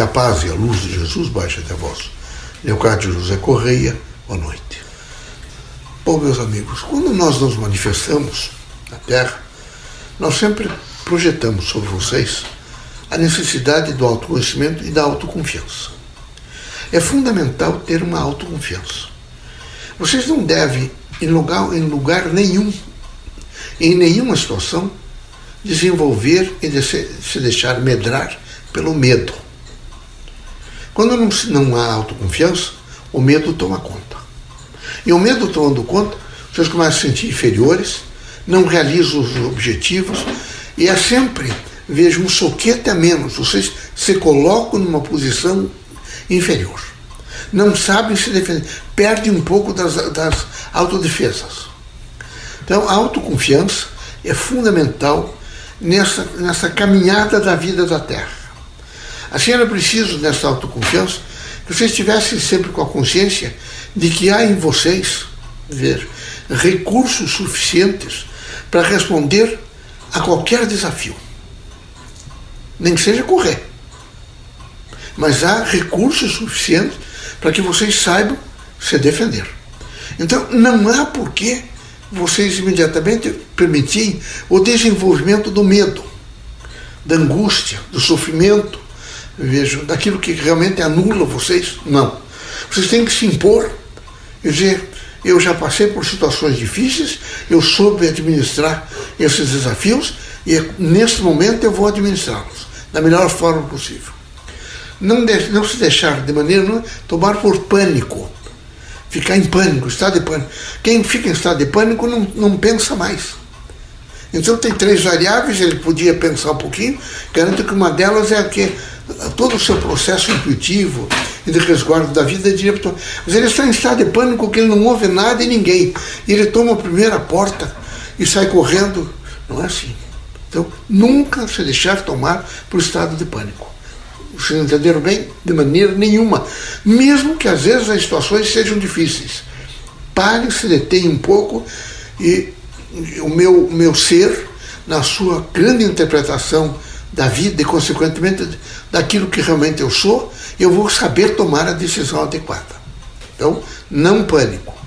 A paz e a luz de Jesus baixe até vós. Leocádio José Correia, boa noite. Bom, meus amigos, quando nós nos manifestamos na Terra, nós sempre projetamos sobre vocês a necessidade do autoconhecimento e da autoconfiança. É fundamental ter uma autoconfiança. Vocês não devem, em lugar, em lugar nenhum, em nenhuma situação, desenvolver e de se deixar medrar pelo medo. Quando não, não há autoconfiança, o medo toma conta. E o medo tomando conta, vocês começam a se sentir inferiores, não realizam os objetivos, e é sempre, vejo, um soquete a menos. Vocês se colocam numa posição inferior. Não sabem se defender. Perdem um pouco das, das autodefesas. Então, a autoconfiança é fundamental nessa, nessa caminhada da vida da Terra. Assim era preciso, nessa autoconfiança, que vocês estivessem sempre com a consciência de que há em vocês ver, recursos suficientes para responder a qualquer desafio. Nem que seja correr. Mas há recursos suficientes para que vocês saibam se defender. Então, não há porquê vocês imediatamente permitirem o desenvolvimento do medo, da angústia, do sofrimento, vejo, daquilo que realmente anula vocês. Não. Vocês têm que se impor e dizer: eu já passei por situações difíceis, eu soube administrar esses desafios e neste momento eu vou administrá-los da melhor forma possível. Não, de, não se deixar de maneira não tomar por pânico, ficar em pânico, estado de pânico. Quem fica em estado de pânico não, não pensa mais. Então tem três variáveis, ele podia pensar um pouquinho, garanto que uma delas é que todo o seu processo intuitivo e de resguardo da vida é direto. Mas ele está em estado de pânico que ele não ouve nada e ninguém. E ele toma a primeira porta e sai correndo. Não é assim. Então, nunca se deixar tomar por estado de pânico. Vocês entenderam bem? De maneira nenhuma. Mesmo que às vezes as situações sejam difíceis. Pare, se detenha um pouco e o meu, meu ser, na sua grande interpretação da vida e, consequentemente, daquilo que realmente eu sou, eu vou saber tomar a decisão adequada. Então, não pânico.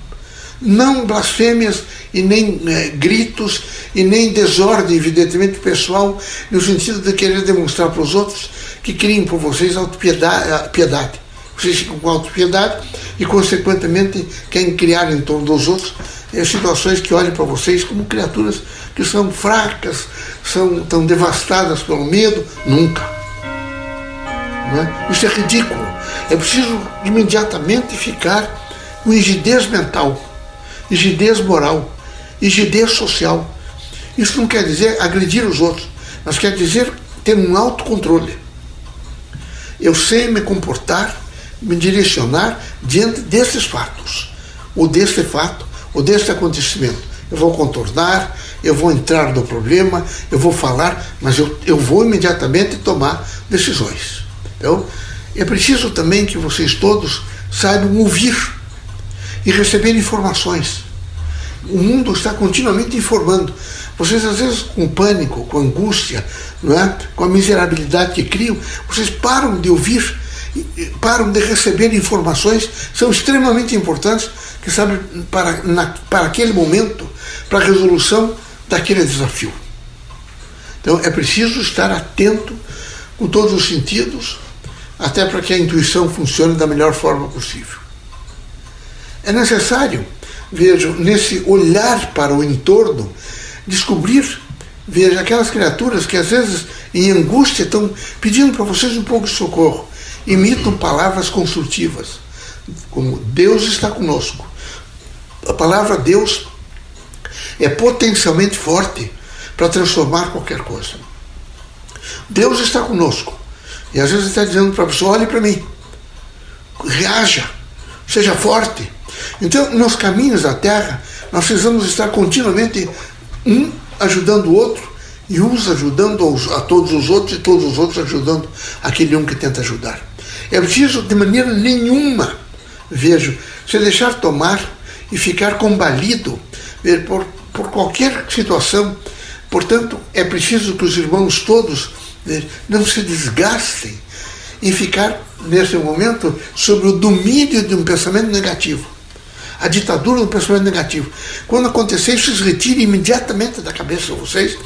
Não blasfêmias e nem é, gritos e nem desordem, evidentemente, pessoal, no sentido de querer demonstrar para os outros que criem por vocês autopiedade. Piedade. Vocês ficam com autopiedade e, consequentemente, querem criar em torno dos outros situações que olhem para vocês como criaturas que são fracas, são tão devastadas pelo medo. Nunca. É? Isso é ridículo. É preciso imediatamente ficar com rigidez mental, rigidez moral, rigidez social. Isso não quer dizer agredir os outros, mas quer dizer ter um autocontrole. Eu sei me comportar, me direcionar diante desses fatos, ou deste fato, ou deste acontecimento. Eu vou contornar, eu vou entrar no problema, eu vou falar, mas eu, eu vou imediatamente tomar decisões. Então, é preciso também que vocês todos saibam ouvir e receber informações. O mundo está continuamente informando. Vocês, às vezes, com pânico, com angústia, não é? com a miserabilidade que criam, vocês param de ouvir, param de receber informações, são extremamente importantes, que sabe, para, na, para aquele momento, para a resolução daquele desafio. Então, é preciso estar atento com todos os sentidos, até para que a intuição funcione da melhor forma possível. É necessário, vejo, nesse olhar para o entorno, descobrir, veja, aquelas criaturas que às vezes em angústia estão pedindo para vocês um pouco de socorro, imitam palavras construtivas, como Deus está conosco. A palavra Deus é potencialmente forte para transformar qualquer coisa. Deus está conosco. E às vezes está dizendo para a pessoa: olhe para mim, reaja, seja forte. Então, nos caminhos da terra, nós precisamos estar continuamente um ajudando o outro e uns ajudando a todos os outros e todos os outros ajudando aquele um que tenta ajudar. É preciso, de maneira nenhuma, vejo, se deixar tomar e ficar combalido por, por qualquer situação. Portanto, é preciso que os irmãos todos não se desgastem em ficar, nesse momento, sobre o domínio de um pensamento negativo. A ditadura do pensamento negativo. Quando acontecer isso, retire imediatamente da cabeça de vocês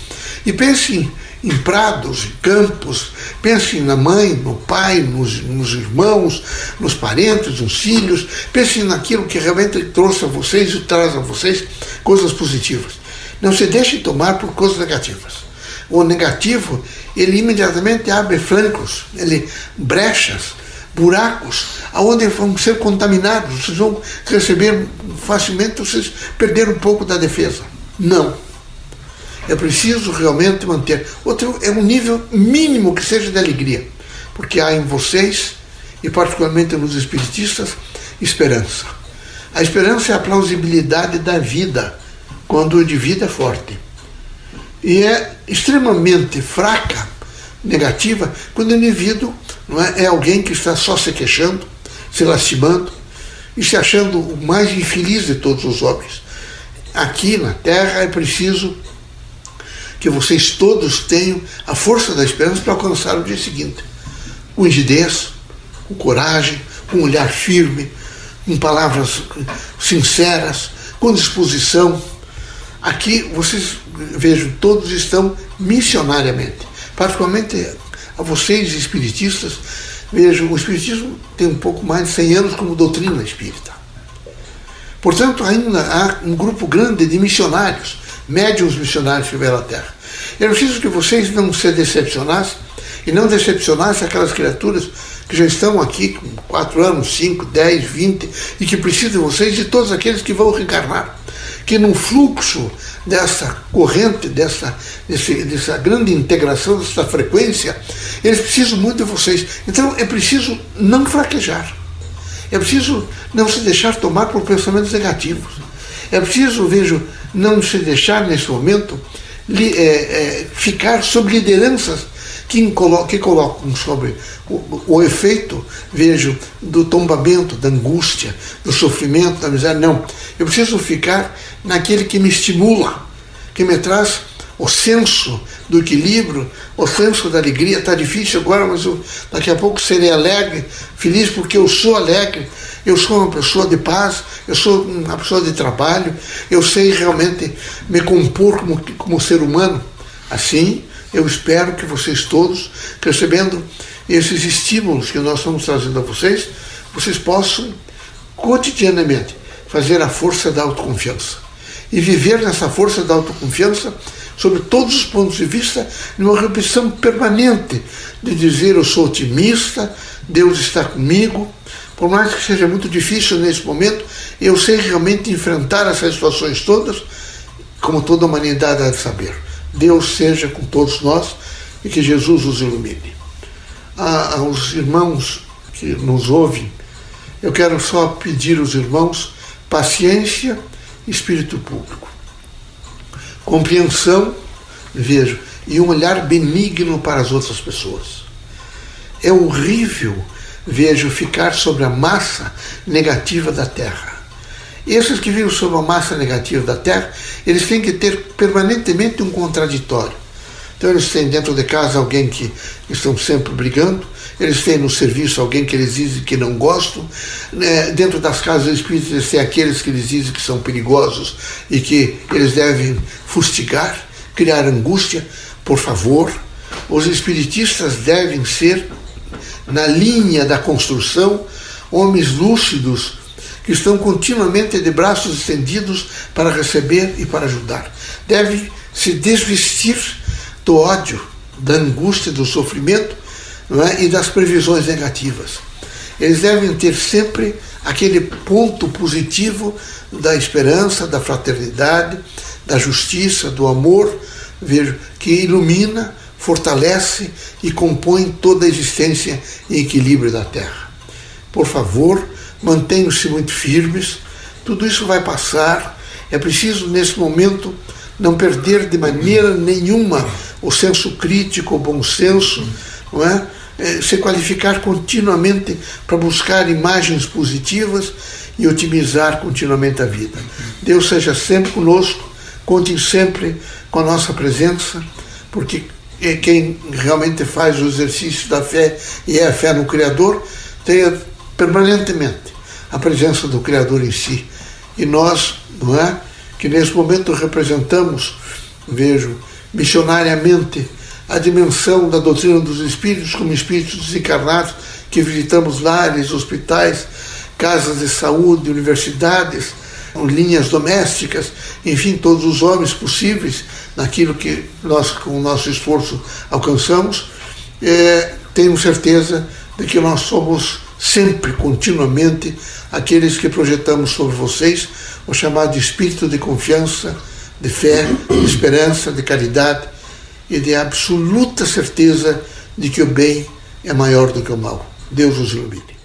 e pensem em prados, em campos, pensem na mãe, no pai, nos, nos, irmãos, nos parentes, nos filhos, pensem naquilo que realmente trouxe a vocês e traz a vocês coisas positivas. Não se deixem tomar por coisas negativas. O negativo, ele imediatamente abre flancos, ele brechas, buracos, aonde vão ser contaminados, vocês vão receber facilmente, vocês perderam um pouco da defesa. Não. É preciso realmente manter. Outro é um nível mínimo que seja de alegria, porque há em vocês, e particularmente nos espiritistas, esperança. A esperança é a plausibilidade da vida, quando o indivíduo é forte. E é extremamente fraca, negativa, quando o indivíduo não é, é alguém que está só se queixando, se lastimando e se achando o mais infeliz de todos os homens. Aqui na Terra é preciso que vocês todos tenham a força da esperança para alcançar o dia seguinte. Com rigidez, com coragem, com olhar firme, com palavras sinceras, com disposição. Aqui vocês, vejo, todos estão missionariamente. Particularmente a vocês, espiritistas, vejo, o espiritismo tem um pouco mais de 100 anos como doutrina espírita. Portanto, ainda há um grupo grande de missionários médiums missionários que vieram à Terra. Eu preciso que vocês não se decepcionassem e não decepcionassem aquelas criaturas que já estão aqui com 4 anos, 5, 10, 20 e que precisam de vocês e todos aqueles que vão reencarnar. Que no fluxo dessa corrente, dessa, desse, dessa grande integração, dessa frequência, eles precisam muito de vocês. Então é preciso não fraquejar. É preciso não se deixar tomar por pensamentos negativos. É preciso, vejo, não se deixar nesse momento li, é, é, ficar sob lideranças que, que colocam sobre o, o, efeito, vejo, do tombamento, da angústia, do sofrimento, da miséria. Não. Eu preciso ficar naquele que me estimula, que me traz o senso do equilíbrio, o senso da alegria. Está difícil agora, mas eu, daqui a pouco serei alegre, feliz porque eu sou alegre, eu sou uma pessoa de paz, eu sou uma pessoa de trabalho, eu sei realmente me compor como, como ser humano. Assim, eu espero que vocês todos, recebendo esses estímulos que nós estamos trazendo a vocês, vocês possam cotidianamente fazer a força da autoconfiança e viver nessa força da autoconfiança sobre todos os pontos de vista, numa repetição permanente de dizer eu sou otimista, Deus está comigo, por mais que seja muito difícil nesse momento, eu sei realmente enfrentar essas situações todas, como toda a humanidade há de saber. Deus seja com todos nós e que Jesus os ilumine. aos irmãos que nos ouvem, eu quero só pedir aos irmãos paciência e espírito público. Compreensão, vejo, e um olhar benigno para as outras pessoas. É horrível vejo ficar sobre a massa negativa da Terra. Esses que vivem sobre a massa negativa da Terra, eles têm que ter permanentemente um contraditório. Então eles têm dentro de casa alguém que estão sempre brigando, eles têm no serviço alguém que eles dizem que não gostam, né? dentro das casas espíritas eles têm aqueles que eles dizem que são perigosos e que eles devem fustigar, criar angústia. Por favor, os espiritistas devem ser na linha da construção, homens lúcidos que estão continuamente de braços estendidos para receber e para ajudar. Deve se desvestir do ódio, da angústia, do sofrimento é? e das previsões negativas. Eles devem ter sempre aquele ponto positivo da esperança, da fraternidade, da justiça, do amor, vejo, que ilumina fortalece e compõe toda a existência em equilíbrio da Terra. Por favor, mantenham-se muito firmes, tudo isso vai passar. É preciso, nesse momento, não perder de maneira nenhuma o senso crítico, o bom senso, não é? é se qualificar continuamente para buscar imagens positivas e otimizar continuamente a vida. Deus seja sempre conosco, contem sempre com a nossa presença, porque quem realmente faz o exercício da fé e é a fé no Criador, tenha permanentemente a presença do Criador em si. E nós, não é? Que nesse momento representamos, vejo, missionariamente a dimensão da doutrina dos espíritos como espíritos desencarnados que visitamos lares, hospitais, casas de saúde, universidades, linhas domésticas, enfim, todos os homens possíveis naquilo que nós, com o nosso esforço, alcançamos, é, tenho certeza de que nós somos sempre, continuamente, aqueles que projetamos sobre vocês o chamado espírito de confiança, de fé, de esperança, de caridade e de absoluta certeza de que o bem é maior do que o mal. Deus os ilumine.